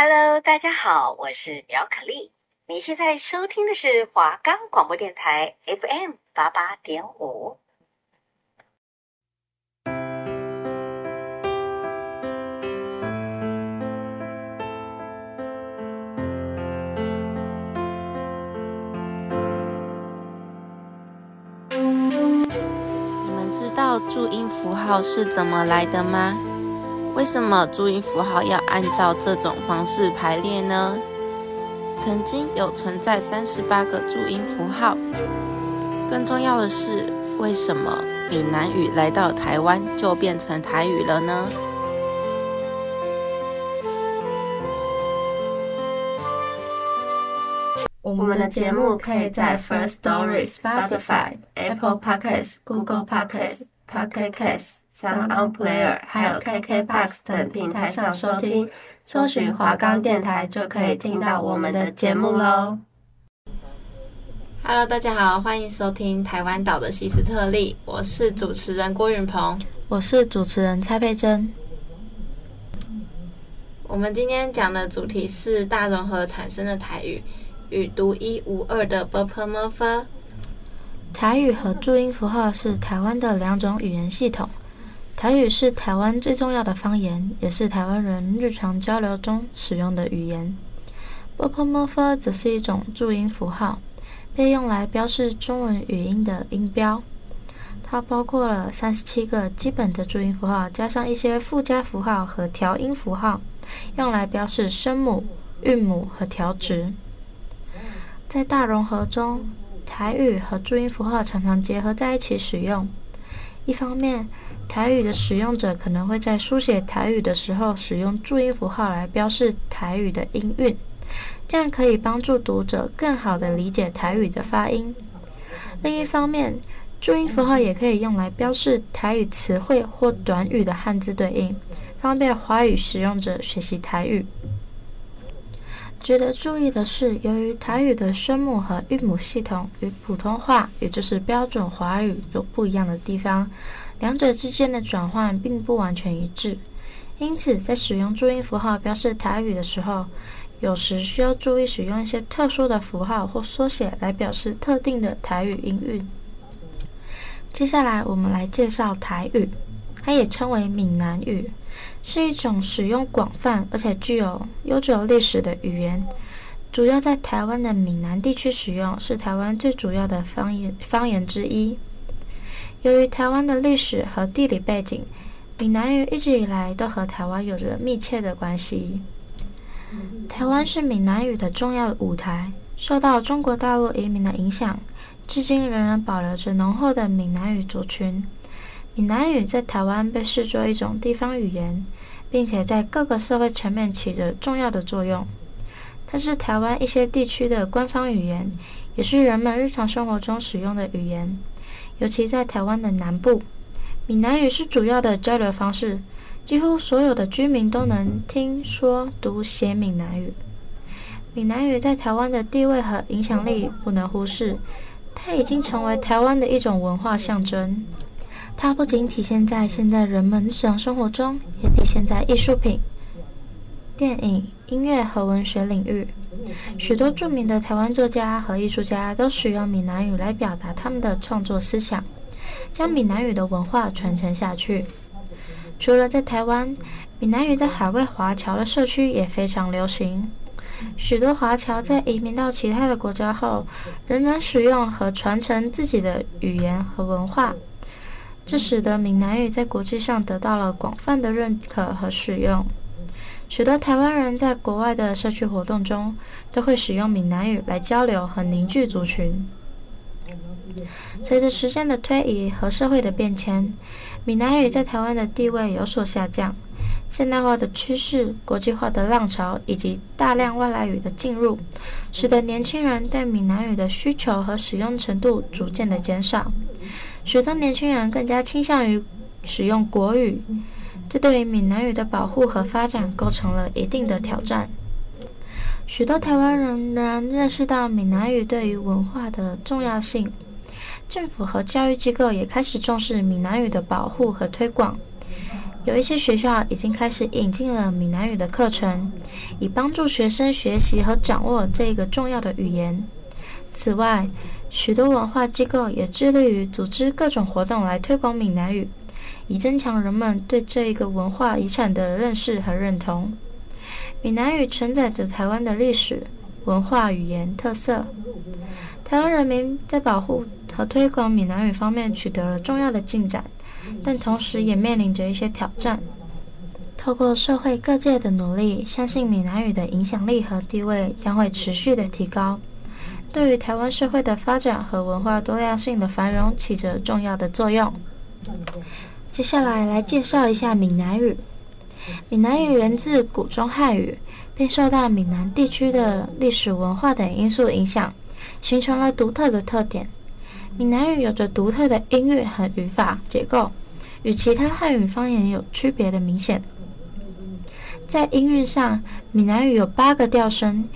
Hello，大家好，我是苗可丽。你现在收听的是华冈广播电台 FM 八八点五。你们知道注音符号是怎么来的吗？为什么注音符号要按照这种方式排列呢？曾经有存在三十八个注音符号。更重要的是，为什么闽南语来到台湾就变成台语了呢？我们的节目可以在 First Story、Spotify、Apple Podcasts、Google Podcasts。Pocket Cast、Sound Player，还有 KKBOX 等平台上收听，搜寻“华冈电台”就可以听到我们的节目喽。Hello，大家好，欢迎收听台湾岛的西斯特利，我是主持人郭云鹏，我是主持人蔡佩珍。我们今天讲的主题是大融合产生的台语与独一无二的 Bopemafa。台语和注音符号是台湾的两种语言系统。台语是台湾最重要的方言，也是台湾人日常交流中使用的语言。波波摩佛则是一种注音符号，被用来标示中文语音的音标。它包括了三十七个基本的注音符号，加上一些附加符号和调音符号，用来标示声母、韵母和调值。在大融合中，台语和注音符号常常结合在一起使用。一方面，台语的使用者可能会在书写台语的时候使用注音符号来标示台语的音韵，这样可以帮助读者更好地理解台语的发音。另一方面，注音符号也可以用来标示台语词汇或短语的汉字对应，方便华语使用者学习台语。值得注意的是，由于台语的声母和韵母系统与普通话，也就是标准华语有不一样的地方，两者之间的转换并不完全一致。因此，在使用注音符号标示台语的时候，有时需要注意使用一些特殊的符号或缩写来表示特定的台语音韵。接下来，我们来介绍台语，它也称为闽南语。是一种使用广泛而且具有悠久历史的语言，主要在台湾的闽南地区使用，是台湾最主要的方言方言之一。由于台湾的历史和地理背景，闽南语一直以来都和台湾有着密切的关系。台湾是闽南语的重要舞台，受到中国大陆移民的影响，至今仍然保留着浓厚的闽南语族群。闽南语在台湾被视作一种地方语言，并且在各个社会层面起着重要的作用。它是台湾一些地区的官方语言，也是人们日常生活中使用的语言。尤其在台湾的南部，闽南语是主要的交流方式，几乎所有的居民都能听说读写闽南语。闽南语在台湾的地位和影响力不能忽视，它已经成为台湾的一种文化象征。它不仅体现在现在人们日常生活中，也体现在艺术品、电影、音乐和文学领域。许多著名的台湾作家和艺术家都使用闽南语来表达他们的创作思想，将闽南语的文化传承下去。除了在台湾，闽南语在海外华侨的社区也非常流行。许多华侨在移民到其他的国家后，仍然使用和传承自己的语言和文化。这使得闽南语在国际上得到了广泛的认可和使用。许多台湾人在国外的社区活动中，都会使用闽南语来交流和凝聚族群。随着时间的推移和社会的变迁，闽南语在台湾的地位有所下降。现代化的趋势、国际化的浪潮以及大量外来语的进入，使得年轻人对闽南语的需求和使用程度逐渐的减少。许多年轻人更加倾向于使用国语，这对于闽南语的保护和发展构成了一定的挑战。许多台湾人仍然认识到闽南语对于文化的重要性，政府和教育机构也开始重视闽南语的保护和推广。有一些学校已经开始引进了闽南语的课程，以帮助学生学习和掌握这个重要的语言。此外，许多文化机构也致力于组织各种活动来推广闽南语，以增强人们对这一个文化遗产的认识和认同。闽南语承载着台湾的历史、文化、语言特色。台湾人民在保护和推广闽南语方面取得了重要的进展，但同时也面临着一些挑战。透过社会各界的努力，相信闽南语的影响力和地位将会持续的提高，对于台湾社会的发展和文化多样性的繁荣起着重要的作用。接下来来介绍一下闽南语。闽南语源自古中汉语，并受到闽南地区的历史文化等因素影响，形成了独特的特点。闽南语有着独特的音韵和语法结构，与其他汉语方言有区别的明显。在音韵上，闽南语有八个调声，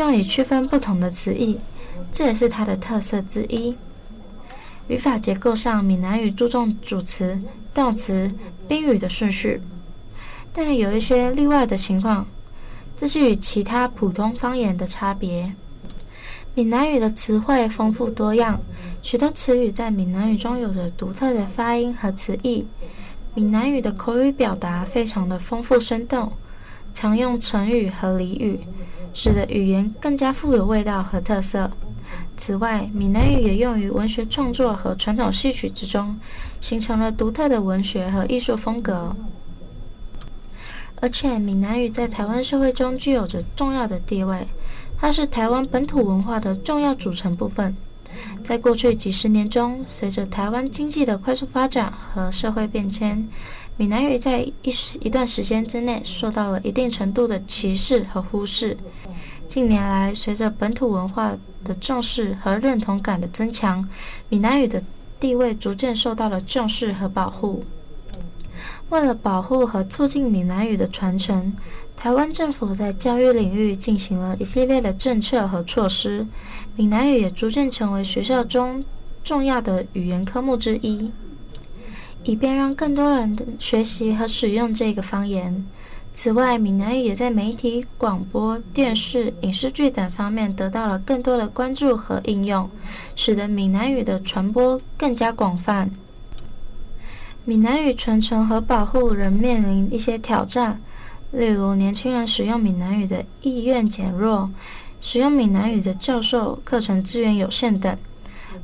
用以区分不同的词义，这也是它的特色之一。语法结构上，闽南语注重主词、动词、宾语的顺序，但有一些例外的情况，这是与其他普通方言的差别。闽南语的词汇丰富多样，许多词语在闽南语中有着独特的发音和词义。闽南语的口语表达非常的丰富生动。常用成语和俚语，使得语言更加富有味道和特色。此外，闽南语也用于文学创作和传统戏曲之中，形成了独特的文学和艺术风格。而且，闽南语在台湾社会中具有着重要的地位，它是台湾本土文化的重要组成部分。在过去几十年中，随着台湾经济的快速发展和社会变迁，闽南语在一时一段时间之内受到了一定程度的歧视和忽视。近年来，随着本土文化的重视和认同感的增强，闽南语的地位逐渐受到了重视和保护。为了保护和促进闽南语的传承，台湾政府在教育领域进行了一系列的政策和措施，闽南语也逐渐成为学校中重要的语言科目之一。以便让更多人学习和使用这个方言。此外，闽南语也在媒体、广播电视、影视剧等方面得到了更多的关注和应用，使得闽南语的传播更加广泛。闽南语传承和保护仍面临一些挑战，例如年轻人使用闽南语的意愿减弱，使用闽南语的教授课程资源有限等。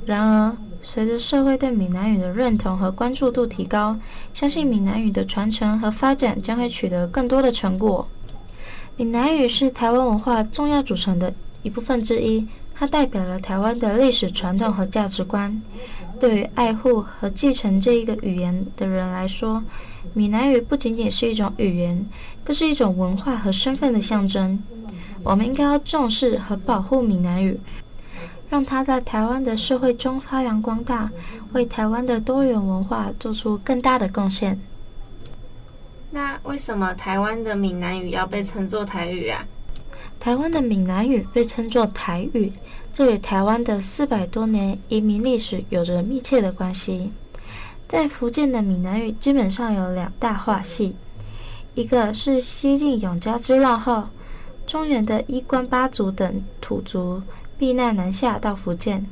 然而，随着社会对闽南语的认同和关注度提高，相信闽南语的传承和发展将会取得更多的成果。闽南语是台湾文化重要组成的一部分之一，它代表了台湾的历史传统和价值观。对于爱护和继承这一个语言的人来说，闽南语不仅仅是一种语言，更是一种文化和身份的象征。我们应该要重视和保护闽南语。让它在台湾的社会中发扬光大，为台湾的多元文化做出更大的贡献。那为什么台湾的闽南语要被称作台语啊？台湾的闽南语被称作台语，这与台湾的四百多年移民历史有着密切的关系。在福建的闽南语基本上有两大话系，一个是西晋永嘉之乱后，中原的衣冠八族等土族。避难南下到福建，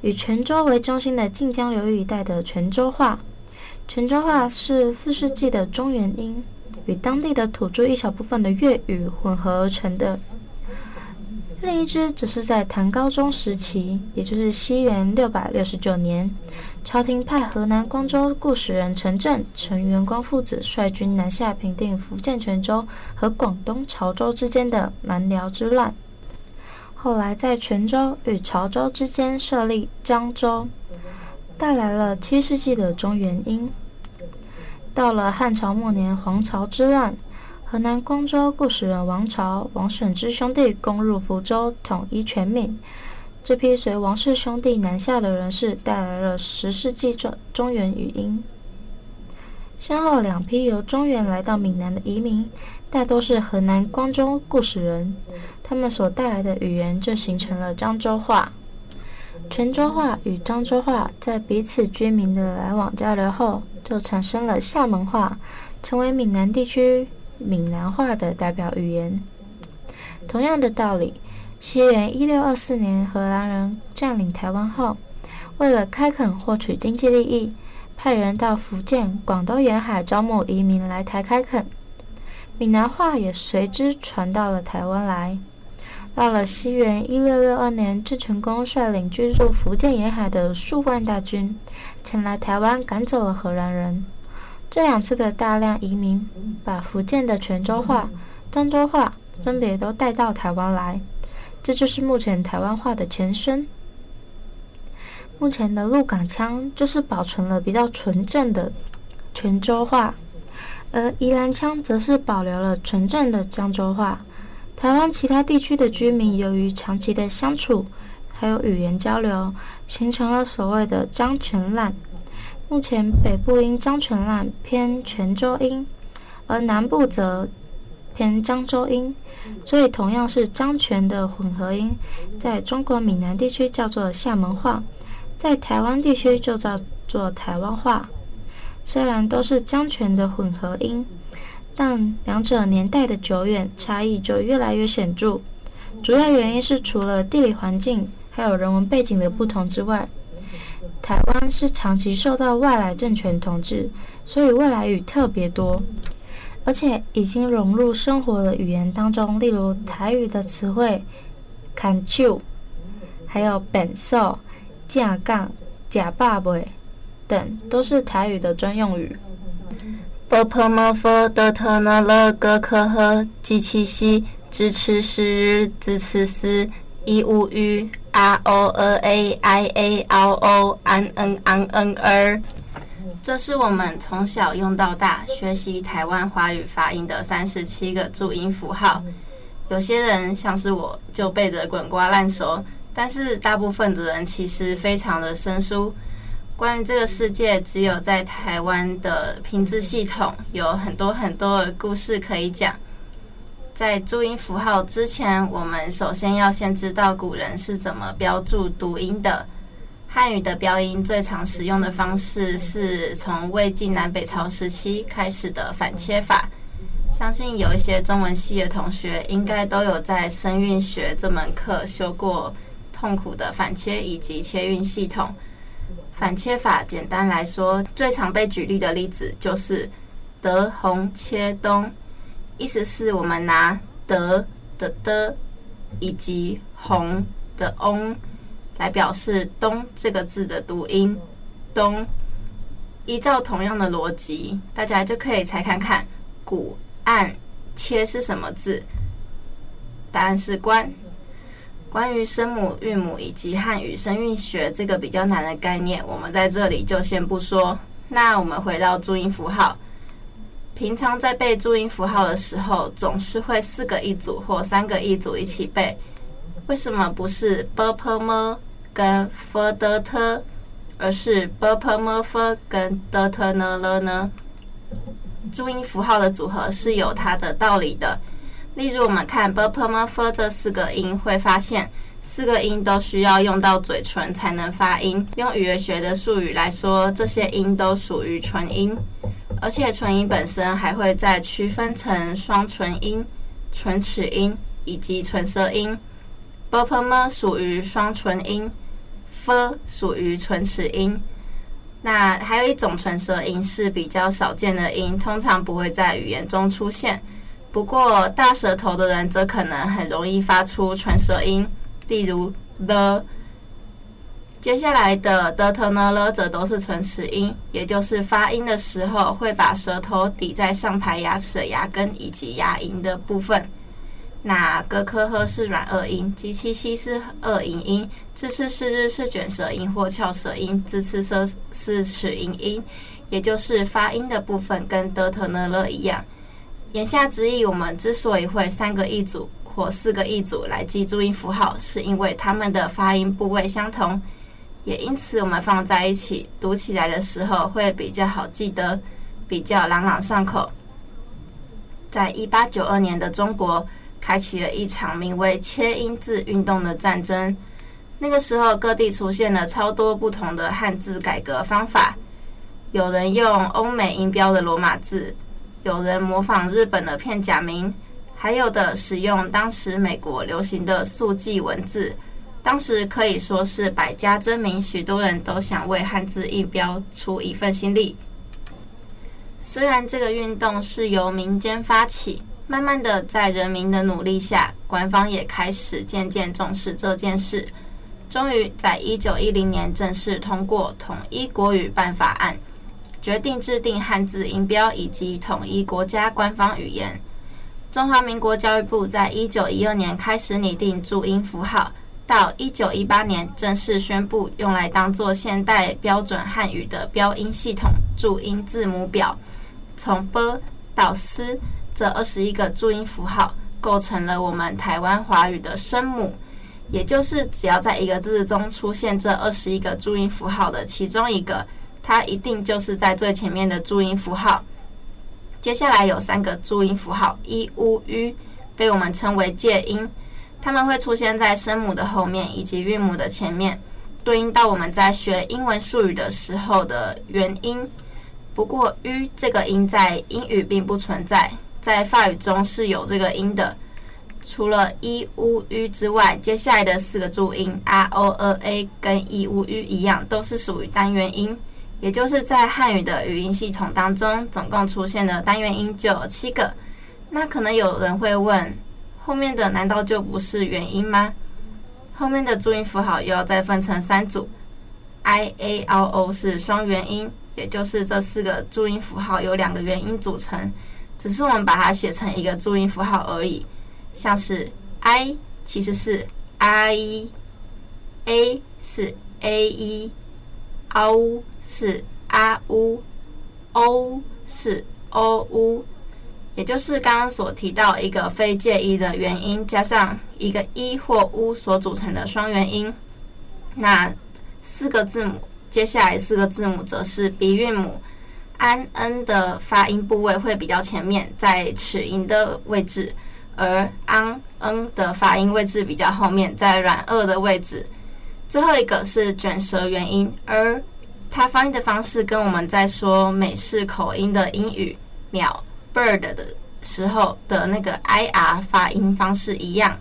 以泉州为中心的晋江流域一带的泉州话。泉州话是四世纪的中原音，与当地的土著一小部分的粤语混合而成的。另一支则是在唐高宗时期，也就是西元六百六十九年，朝廷派河南光州固始人陈震、陈元光父子率军南下平定福建泉州和广东潮州之间的蛮辽之乱。后来在泉州与潮州之间设立漳州，带来了七世纪的中原音。到了汉朝末年，黄巢之乱，河南光州故使人王朝、王审知兄弟攻入福州，统一全闽。这批随王氏兄弟南下的人士，带来了十世纪中中原语音。先后两批由中原来到闽南的移民，大多是河南光州故使人。他们所带来的语言就形成了漳州话、泉州话与漳州话，在彼此居民的来往交流后，就产生了厦门话，成为闽南地区闽南话的代表语言。同样的道理，西元一六二四年荷兰人占领台湾后，为了开垦获取经济利益，派人到福建、广东沿海招募移民来台开垦，闽南话也随之传到了台湾来。到了西元一六六二年，郑成功率领居住福建沿海的数万大军前来台湾，赶走了荷兰人。这两次的大量移民，把福建的泉州话、漳州话分别都带到台湾来，这就是目前台湾话的前身。目前的鹿港腔就是保存了比较纯正的泉州话，而宜兰腔则是保留了纯正的漳州话。台湾其他地区的居民由于长期的相处，还有语言交流，形成了所谓的漳泉滥。目前北部因漳泉滥偏泉州音，而南部则偏漳州音，所以同样是漳泉的混合音，在中国闽南地区叫做厦门话，在台湾地区就叫做台湾话。虽然都是漳泉的混合音。但两者年代的久远，差异就越来越显著。主要原因是除了地理环境还有人文背景的不同之外，台湾是长期受到外来政权统治，所以外来语特别多，而且已经融入生活的语言当中。例如台语的词汇“牵手”，还有“变数”、“正港”、“假霸尾”等，都是台语的专用语。波泼摩佛得特那勒格科赫基七西支持是日自此思一无语 r o 二 a i a r o n n n n r 这是我们从小用到大学习台湾华语发音的三十七个注音符号。有些人像是我就背得滚瓜烂熟，但是大部分的人其实非常的生疏。关于这个世界，只有在台湾的拼字系统有很多很多的故事可以讲。在注音符号之前，我们首先要先知道古人是怎么标注读音的。汉语的标音最常使用的方式是从魏晋南北朝时期开始的反切法。相信有一些中文系的同学应该都有在声韵学这门课修过痛苦的反切以及切韵系统。反切法简单来说，最常被举例的例子就是“得红切东”，意思是我们拿“得”的“的”以及“红”的“翁”来表示“东”这个字的读音“东”。依照同样的逻辑，大家就可以猜看看“古按切”是什么字？答案是“关”。关于声母、韵母以及汉语声韵学这个比较难的概念，我们在这里就先不说。那我们回到注音符号，平常在背注音符号的时候，总是会四个一组或三个一组一起背。为什么不是 b p m 跟 f d t，而是 b p m f 跟 d t n l 呢？注音符号的组合是有它的道理的。例如，我们看 b p m f 这四个音，会发现四个音都需要用到嘴唇才能发音。用语言学的术语来说，这些音都属于唇音，而且唇音本身还会再区分成双唇音、唇齿音以及唇舌音。b p m 属于双唇音，f 属于唇齿音。那还有一种唇舌音是比较少见的音，通常不会在语言中出现。不过，大舌头的人则可能很容易发出唇舌音，例如的。接下来的 the、t、n、l 则都是唇齿音，也就是发音的时候会把舌头抵在上排牙齿的牙根以及牙龈的部分。那咯、科、呵是软腭音，及其西是顎龈音，支、次、是、日是卷舌音或翘舌音，滋、呲、瑟是齿龈音，也就是发音的部分跟 the、t、n、l 一样。言下之意，我们之所以会三个一组或四个一组来记注音符号，是因为它们的发音部位相同，也因此我们放在一起读起来的时候会比较好记得，比较朗朗上口。在一八九二年的中国，开启了一场名为“切音字运动”的战争。那个时候，各地出现了超多不同的汉字改革方法，有人用欧美音标的罗马字。有人模仿日本的片假名，还有的使用当时美国流行的速记文字，当时可以说是百家争鸣，许多人都想为汉字印标出一份心力。虽然这个运动是由民间发起，慢慢的在人民的努力下，官方也开始渐渐重视这件事。终于在一九一零年正式通过统一国语办法案，决定制定汉字音标以及统一国家官方语言。中华民国教育部在一九一二年开始拟定注音符号，到一九一八年正式宣布用来当做现代标准汉语的标音系统注音字母表。从 “b” 到 ㄷ 这二十一个注音符号构成了我们台湾华语的声母，也就是只要在一个字中出现这二十一个注音符号的其中一个，它一定就是在最前面的注音符号。接下来有三个注音符号 i、u、ü，被我们称为介音，它们会出现在声母的后面以及韵母的前面，对应到我们在学英文术语的时候的元音。不过 ü 这个音在英语并不存在，在法语中是有这个音的。除了 i、u、ü 之外，接下来的四个注音 r、o、e、a 跟 i、u、ü 一样，都是属于单元音。也就是在汉语的语音系统当中，总共出现的单元音就有七个。那可能有人会问，后面的难道就不是元音吗？后面的注音符号又要再分成三组，i、a、o、o 是双元音，也就是这四个注音符号由两个元音组成，只是我们把它写成一个注音符号而已。像是 i 其实是 i，a 是 a e，o 是啊呜，o 是 o 呜，也就是刚刚所提到一个非介意的元音加上一个一或乌所组成的双元音。那四个字母，接下来四个字母则是鼻韵母，安 n 的发音部位会比较前面，在齿龈的位置，而昂 n 的发音位置比较后面，在软腭的位置。最后一个是卷舌元音，而它发音的方式跟我们在说美式口音的英语“鸟 ”（bird） 的时候的那个 “ir” 发音方式一样。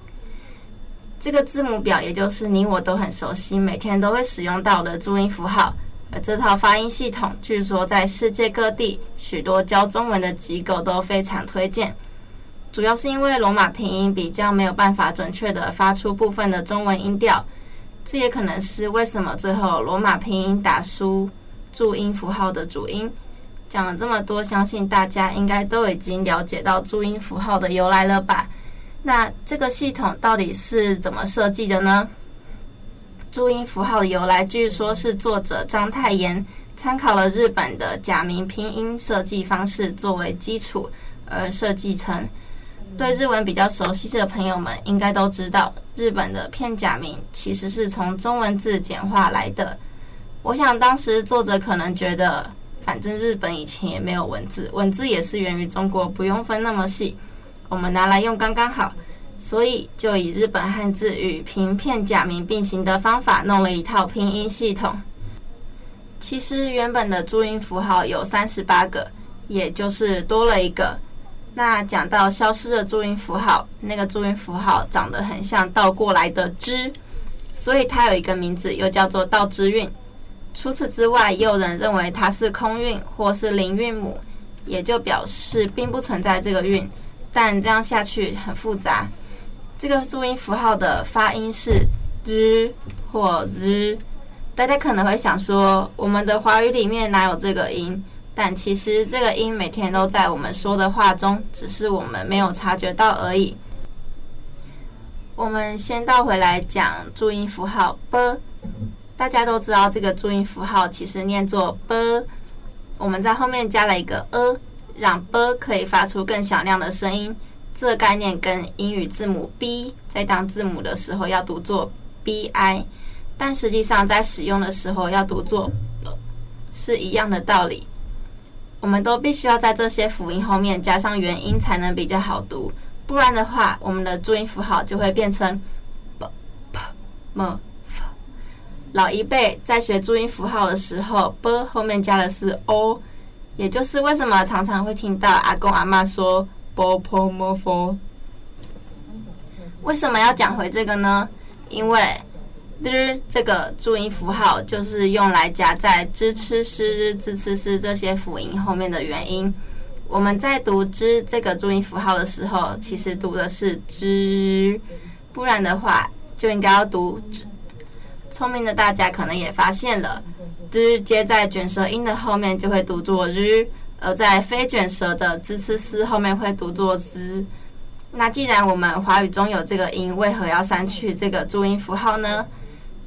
这个字母表也就是你我都很熟悉、每天都会使用到的注音符号。而这套发音系统，据说在世界各地许多教中文的机构都非常推荐。主要是因为罗马拼音比较没有办法准确地发出部分的中文音调。这也可能是为什么最后罗马拼音打输注音符号的主因。讲了这么多，相信大家应该都已经了解到注音符号的由来了吧？那这个系统到底是怎么设计的呢？注音符号的由来，据说是作者章太炎参考了日本的假名拼音设计方式作为基础而设计成。对日文比较熟悉的朋友们应该都知道，日本的片假名其实是从中文字简化来的。我想当时作者可能觉得，反正日本以前也没有文字，文字也是源于中国，不用分那么细，我们拿来用刚刚好，所以就以日本汉字与平片假名并行的方法弄了一套拼音系统。其实原本的注音符号有三十八个，也就是多了一个。那讲到消失的注音符号，那个注音符号长得很像倒过来的“之”，所以它有一个名字，又叫做倒之韵。除此之外，也有人认为它是空韵或是零韵母，也就表示并不存在这个韵。但这样下去很复杂。这个注音符号的发音是“之”或“之”，大家可能会想说，我们的华语里面哪有这个音？但其实这个音每天都在我们说的话中，只是我们没有察觉到而已。我们先倒回来讲注音符号 b，大家都知道这个注音符号其实念作 b，我们在后面加了一个 a，让 b 可以发出更响亮的声音。这概念跟英语字母 b 在当字母的时候要读作 bi，但实际上在使用的时候要读作 b，是一样的道理。我们都必须要在这些辅音后面加上元音才能比较好读，不然的话，我们的注音符号就会变成 b、p、m、f。老一辈在学注音符号的时候，b 后面加的是 o，也就是为什么常常会听到阿公阿嬷说 b、p、m、f。为什么要讲回这个呢？因为日这个注音符号就是用来夹在支、吃、诗、日、滋、次、思这些辅音后面的原因。我们在读之这个注音符号的时候，其实读的是之，不然的话就应该要读之。聪明的大家可能也发现了，之接在卷舌音的后面就会读作日，而在非卷舌的滋、次、思后面会读作之。那既然我们华语中有这个音，为何要删去这个注音符号呢？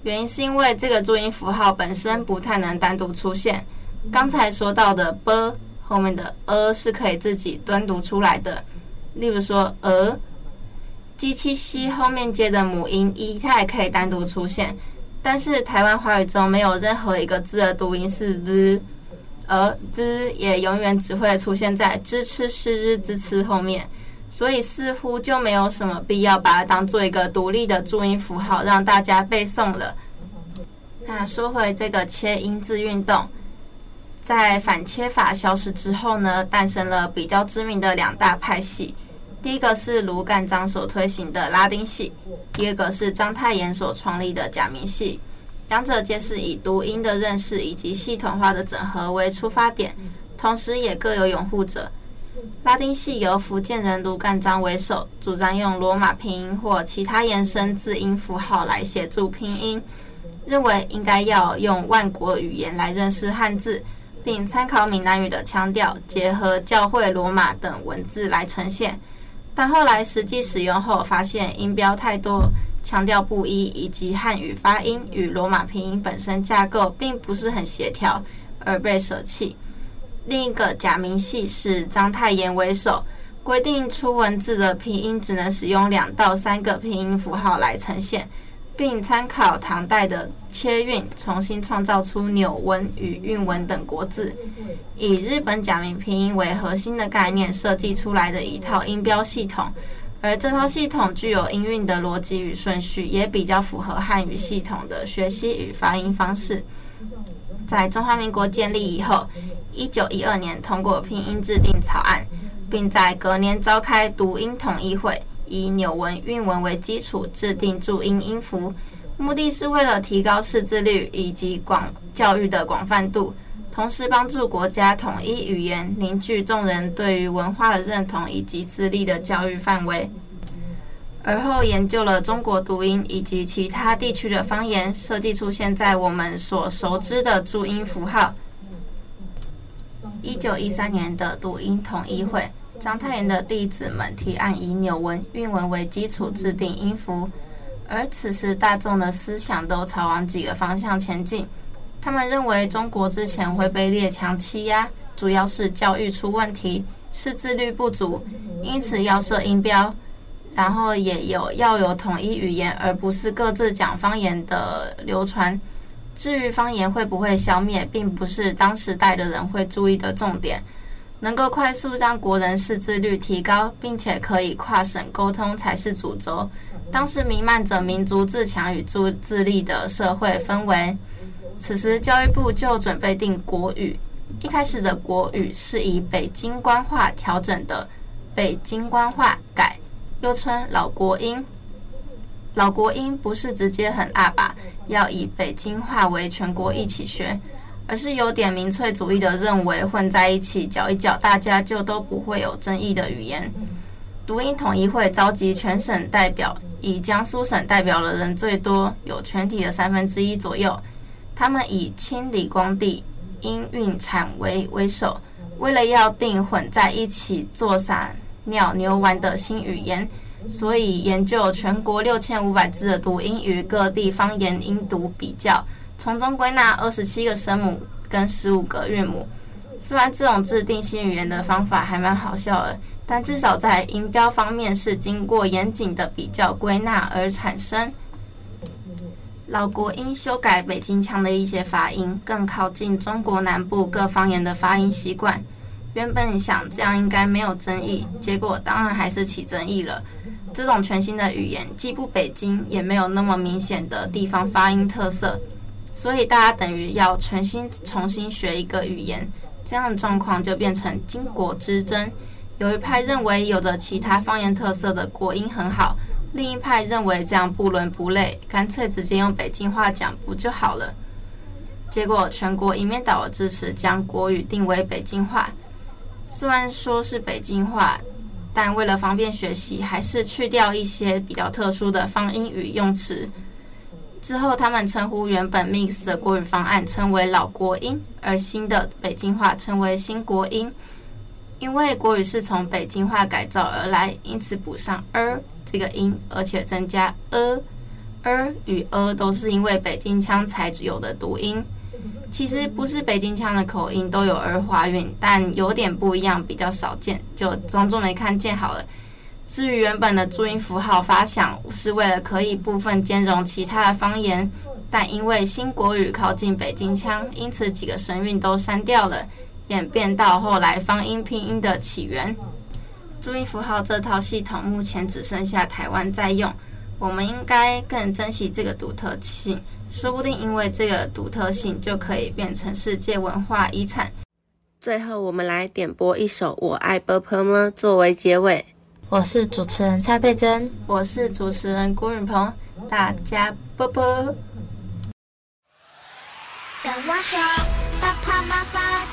原因是因为这个注音符号本身不太能单独出现。刚才说到的 “b” 后面的 “a” 是可以自己单独出来的。例如说“鹅”，机器 “x” 后面接的母音 “i”，它也可以单独出现。但是台湾华语中没有任何一个字的读音是 “z”，而 “z” 也永远只会出现在“支、吃、诗、日、滋、次”后面。所以似乎就没有什么必要把它当做一个独立的注音符号让大家背诵了。那说回这个切音字运动，在反切法消失之后呢，诞生了比较知名的两大派系。第一个是卢干章所推行的拉丁系，第二个是章太炎所创立的假名系。两者皆是以读音的认识以及系统化的整合为出发点，同时也各有拥护者。拉丁系由福建人卢干章为首，主张用罗马拼音或其他延伸字音符号来协助拼音，认为应该要用万国语言来认识汉字，并参考闽南语的腔调，结合教会罗马等文字来呈现。但后来实际使用后，发现音标太多，腔调不一，以及汉语发音与罗马拼音本身架构并不是很协调，而被舍弃。另一个假名系是章太炎为首，规定出文字的拼音只能使用两到三个拼音符号来呈现，并参考唐代的切韵，重新创造出纽文与韵文等国字，以日本假名拼音为核心的概念设计出来的一套音标系统，而这套系统具有音韵的逻辑与顺序，也比较符合汉语系统的学习与发音方式。在中华民国建立以后，一九一二年通过拼音制定草案，并在隔年召开读音统一会，以纽文、韵文为基础制定注音音符，目的是为了提高识字率以及广教育的广泛度，同时帮助国家统一语言，凝聚众人对于文化的认同以及自立的教育范围。而后研究了中国读音以及其他地区的方言，设计出现在我们所熟知的注音符号。一九一三年的读音统一会，章太炎的弟子们提案以纽文、韵文为基础制定音符，而此时大众的思想都朝往几个方向前进。他们认为中国之前会被列强欺压，主要是教育出问题，识字率不足，因此要设音标。然后也有要有统一语言，而不是各自讲方言的流传。至于方言会不会消灭，并不是当时代的人会注意的重点。能够快速让国人识字率提高，并且可以跨省沟通才是主轴。当时弥漫着民族自强与自自立的社会氛围。此时教育部就准备定国语，一开始的国语是以北京官话调整的，北京官话改。又称老国音，老国音不是直接很阿爸，要以北京话为全国一起学，而是有点民粹主义的认为混在一起搅一搅，大家就都不会有争议的语言。读音统一会召集全省代表，以江苏省代表的人最多，有全体的三分之一左右。他们以清理光地、音韵产为为首，为了要定混在一起做啥？鸟牛丸的新语言，所以研究全国六千五百字的读音与各地方言音读比较，从中归纳二十七个声母跟十五个韵母。虽然这种制定新语言的方法还蛮好笑的，但至少在音标方面是经过严谨的比较归纳而产生。老国音修改北京腔的一些发音，更靠近中国南部各方言的发音习惯。原本想这样应该没有争议，结果当然还是起争议了。这种全新的语言既不北京，也没有那么明显的地方发音特色，所以大家等于要全新重新学一个语言，这样的状况就变成经国之争。有一派认为有着其他方言特色的国音很好，另一派认为这样不伦不类，干脆直接用北京话讲不就好了？结果全国一面倒的支持将国语定为北京话。虽然说是北京话，但为了方便学习，还是去掉一些比较特殊的方音语用词。之后，他们称呼原本 mix 的国语方案称为老国音，而新的北京话称为新国音。因为国语是从北京话改造而来，因此补上 er 这个音，而且增加 a，er 与 a 都是因为北京腔才有的读音。其实不是北京腔的口音都有儿化韵，但有点不一样，比较少见，就装作没看见好了。至于原本的注音符号发响是为了可以部分兼容其他的方言，但因为新国语靠近北京腔，因此几个声韵都删掉了，演变到后来方音拼音的起源。注音符号这套系统目前只剩下台湾在用，我们应该更珍惜这个独特性。说不定因为这个独特性，就可以变成世界文化遗产。最后，我们来点播一首《我爱波波么》作为结尾。我是主持人蔡佩珍，我是主持人郭允鹏，大家波波。跟我说，爸爸妈妈